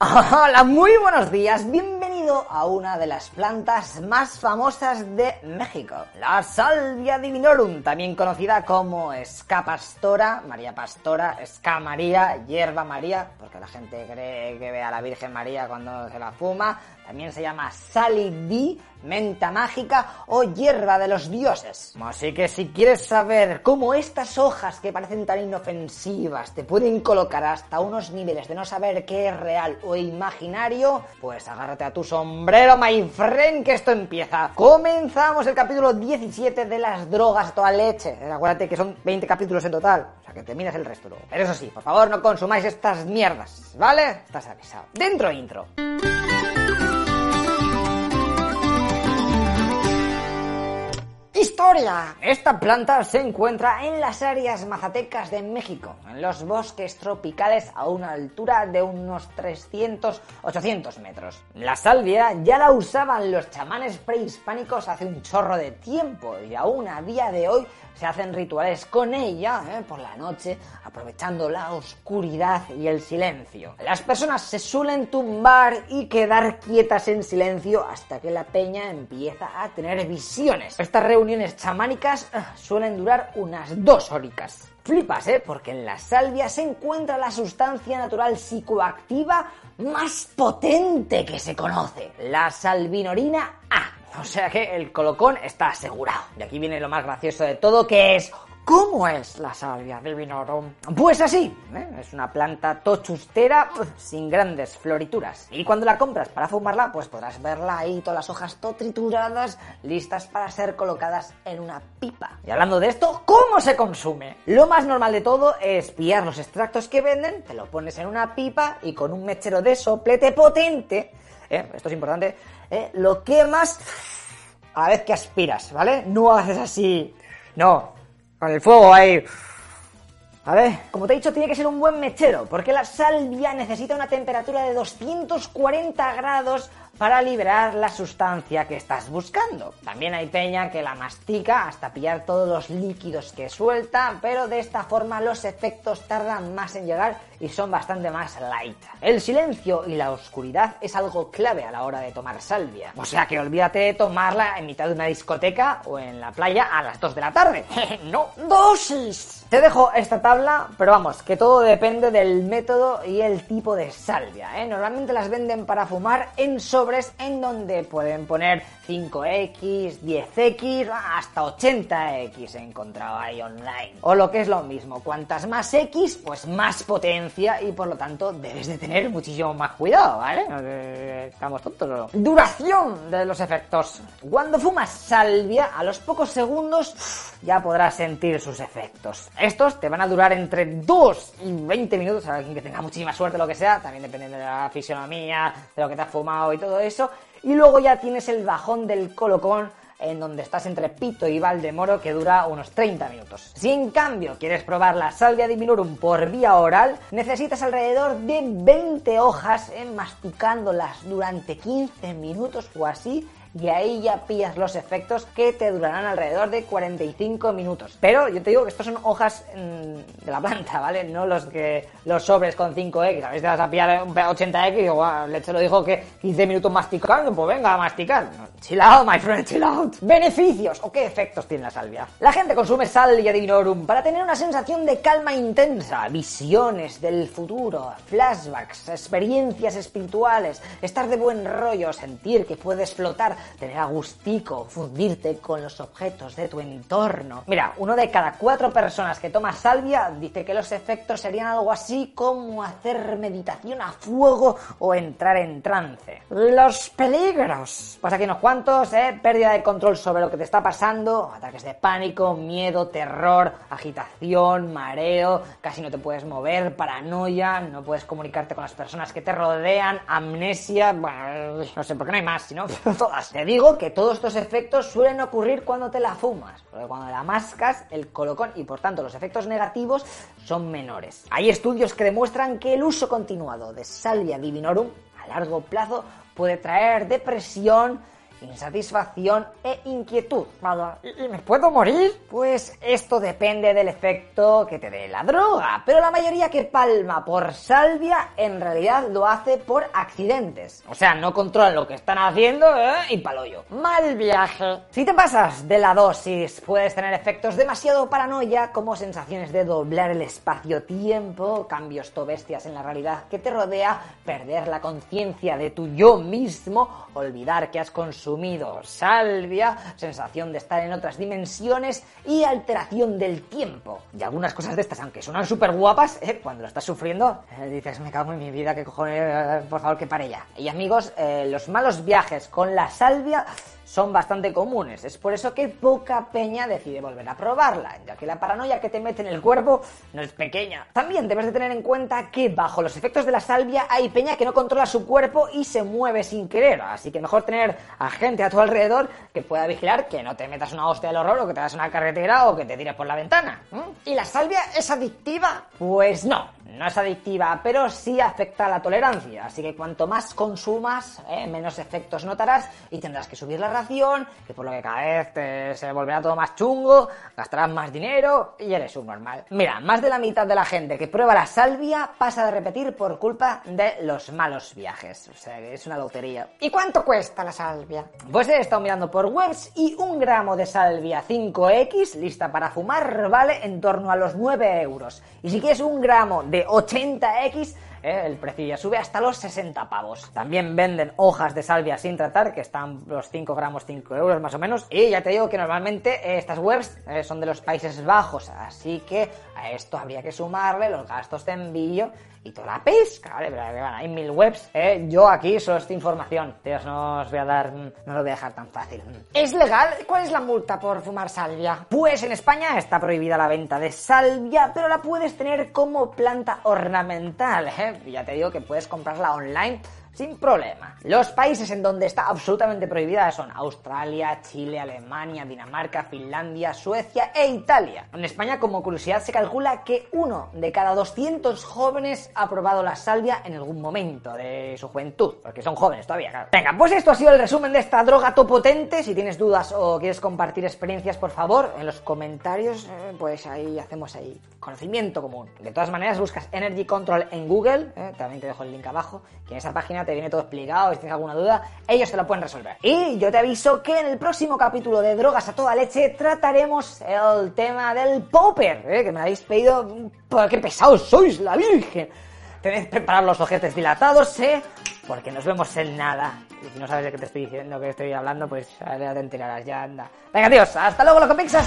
Hola, muy buenos días. A una de las plantas más famosas de México, la Salvia divinorum, también conocida como Escapastora, María Pastora, Escamaría, Hierba María, porque la gente cree que ve a la Virgen María cuando se la fuma. También se llama Salidi, menta mágica o hierba de los dioses. Así que si quieres saber cómo estas hojas que parecen tan inofensivas te pueden colocar hasta unos niveles de no saber qué es real o imaginario, pues agárrate a tu sombrero, my friend, que esto empieza. Comenzamos el capítulo 17 de las drogas a toda leche. Acuérdate que son 20 capítulos en total, o sea que terminas el resto luego. Pero eso sí, por favor no consumáis estas mierdas, ¿vale? Estás avisado. Dentro intro. Historia. Esta planta se encuentra en las áreas mazatecas de México, en los bosques tropicales a una altura de unos 300-800 metros. La salvia ya la usaban los chamanes prehispánicos hace un chorro de tiempo y aún a día de hoy se hacen rituales con ella ¿eh? por la noche, aprovechando la oscuridad y el silencio. Las personas se suelen tumbar y quedar quietas en silencio hasta que la peña empieza a tener visiones. Estas reuniones chamánicas eh, suelen durar unas dos horitas. Flipas, ¿eh? Porque en la salvia se encuentra la sustancia natural psicoactiva más potente que se conoce, la salvinorina A. O sea que el colocón está asegurado. Y aquí viene lo más gracioso de todo, que es ¿Cómo es la salvia divinorum? Pues así, ¿eh? es una planta tochustera sin grandes florituras. Y cuando la compras para fumarla, pues podrás verla ahí, todas las hojas todo trituradas, listas para ser colocadas en una pipa. Y hablando de esto, ¿cómo se consume? Lo más normal de todo es pillar los extractos que venden, te lo pones en una pipa y con un mechero de soplete potente, ¿eh? esto es importante, ¿eh? lo quemas a la vez que aspiras, ¿vale? No haces así, no, con el fuego ahí. A ver, como te he dicho, tiene que ser un buen mechero, porque la salvia necesita una temperatura de 240 grados para liberar la sustancia que estás buscando. También hay peña que la mastica hasta pillar todos los líquidos que suelta, pero de esta forma los efectos tardan más en llegar y son bastante más light. El silencio y la oscuridad es algo clave a la hora de tomar salvia. O sea que olvídate de tomarla en mitad de una discoteca o en la playa a las 2 de la tarde. no, dosis. Te dejo esta tabla, pero vamos, que todo depende del método y el tipo de salvia. ¿eh? Normalmente las venden para fumar en sobre en donde pueden poner 5X, 10X, hasta 80X he encontrado ahí online. O lo que es lo mismo, cuantas más X, pues más potencia y por lo tanto debes de tener muchísimo más cuidado, ¿vale? Estamos tontos. Duración de los efectos. Cuando fumas salvia, a los pocos segundos ya podrás sentir sus efectos. Estos te van a durar entre 2 y 20 minutos, a alguien que tenga muchísima suerte, lo que sea, también depende de la fisionomía, de lo que te has fumado y todo eso. Y luego ya tienes el bajón del colocón en donde estás entre Pito y Valdemoro que dura unos 30 minutos. Si en cambio quieres probar la salvia divinorum por vía oral, necesitas alrededor de 20 hojas en masticándolas durante 15 minutos o así y ahí ya pillas los efectos que te durarán alrededor de 45 minutos. Pero yo te digo que estos son hojas mm, de la planta, ¿vale? No los que los sobres con 5X. A veces te vas a pillar un 80X y digo, leche lo dijo que 15 minutos masticando, pues venga a masticar. chill out, my friend, chill out. Beneficios o qué efectos tiene la salvia. La gente consume salvia divinorum para tener una sensación de calma intensa, visiones del futuro, flashbacks, experiencias espirituales, estar de buen rollo, sentir que puedes flotar tener a gustico, fundirte con los objetos de tu entorno. Mira, uno de cada cuatro personas que toma salvia dice que los efectos serían algo así como hacer meditación a fuego o entrar en trance. Los peligros. Pues aquí unos cuantos, ¿eh? Pérdida de control sobre lo que te está pasando, ataques de pánico, miedo, terror, agitación, mareo, casi no te puedes mover, paranoia, no puedes comunicarte con las personas que te rodean, amnesia, bueno, no sé por qué no hay más, sino todas. Te digo que todos estos efectos suelen ocurrir cuando te la fumas, porque cuando la mascas, el colocón y por tanto los efectos negativos son menores. Hay estudios que demuestran que el uso continuado de Salvia divinorum a largo plazo puede traer depresión insatisfacción e inquietud. ¿y me puedo morir? Pues esto depende del efecto que te dé la droga, pero la mayoría que palma por salvia en realidad lo hace por accidentes. O sea, no controlan lo que están haciendo ¿eh? y paloyo. Mal viaje. Si te pasas de la dosis, puedes tener efectos demasiado paranoia como sensaciones de doblar el espacio-tiempo, cambios to bestias en la realidad que te rodea, perder la conciencia de tu yo mismo, olvidar que has consumido salvia, sensación de estar en otras dimensiones y alteración del tiempo. Y algunas cosas de estas, aunque suenan súper guapas, ¿eh? cuando lo estás sufriendo, eh, dices, me cago en mi vida, que cojones, eh, por favor, que pare ya. Y amigos, los malos viajes con la salvia son bastante comunes. Es por eso que poca peña decide volver a probarla, ya que la paranoia que te mete en el cuerpo no es pequeña. También debes de tener en cuenta que bajo los efectos de la salvia hay peña que no controla su cuerpo y se mueve sin querer, así que mejor tener a gente a tu alrededor que pueda vigilar que no te metas una hostia del horror o que te das una carretera o que te tires por la ventana. ¿Y la salvia es adictiva? Pues no, no es adictiva, pero sí afecta a la tolerancia, así que cuanto más consumas, eh, menos efectos notarás y tendrás que subir la ración, que por lo que cada vez te, se volverá todo más chungo, gastarás más dinero y eres un normal. Mira, más de la mitad de la gente que prueba la salvia pasa de repetir por culpa de los malos viajes, o sea que es una lotería. ¿Y cuánto cuesta la salvia? Pues he estado mirando por webs y un gramo de salvia 5X lista para fumar vale en torno a los 9 euros. Y si quieres un gramo de 80X, eh, el precio ya sube hasta los 60 pavos. También venden hojas de salvia sin tratar, que están los 5 gramos 5 euros más o menos. Y ya te digo que normalmente eh, estas webs eh, son de los Países Bajos, así que a esto habría que sumarle los gastos de envío y toda la pesca, ¿vale? Pero bueno, hay mil webs, ¿eh? Yo aquí solo esta información, tíos, no os voy a dar, no lo voy a dejar tan fácil. ¿Es legal? ¿Cuál es la multa por fumar salvia? Pues en España está prohibida la venta de salvia, pero la puedes tener como planta ornamental, ¿eh? Ya te digo que puedes comprarla online sin problema. Los países en donde está absolutamente prohibida son Australia, Chile, Alemania, Dinamarca, Finlandia, Suecia e Italia. En España, como curiosidad, se calcula que uno de cada 200 jóvenes ha probado la salvia en algún momento de su juventud, porque son jóvenes todavía, claro. Venga, pues esto ha sido el resumen de esta droga topotente. Si tienes dudas o quieres compartir experiencias, por favor, en los comentarios, eh, pues ahí hacemos ahí conocimiento común. De todas maneras, buscas Energy Control en Google, eh, también te dejo el link abajo, que en esa página te viene todo explicado, si tienes alguna duda, ellos te lo pueden resolver. Y yo te aviso que en el próximo capítulo de Drogas a toda leche trataremos el tema del popper, ¿eh? que me habéis pedido, qué pesados sois, la virgen. Tenéis que preparar los ojetes dilatados, ¿eh? Porque nos vemos en nada. Y si no sabes de qué te estoy diciendo, que estoy hablando, pues ya te enterarás, ya anda. Venga, tíos, hasta luego, loco pixas.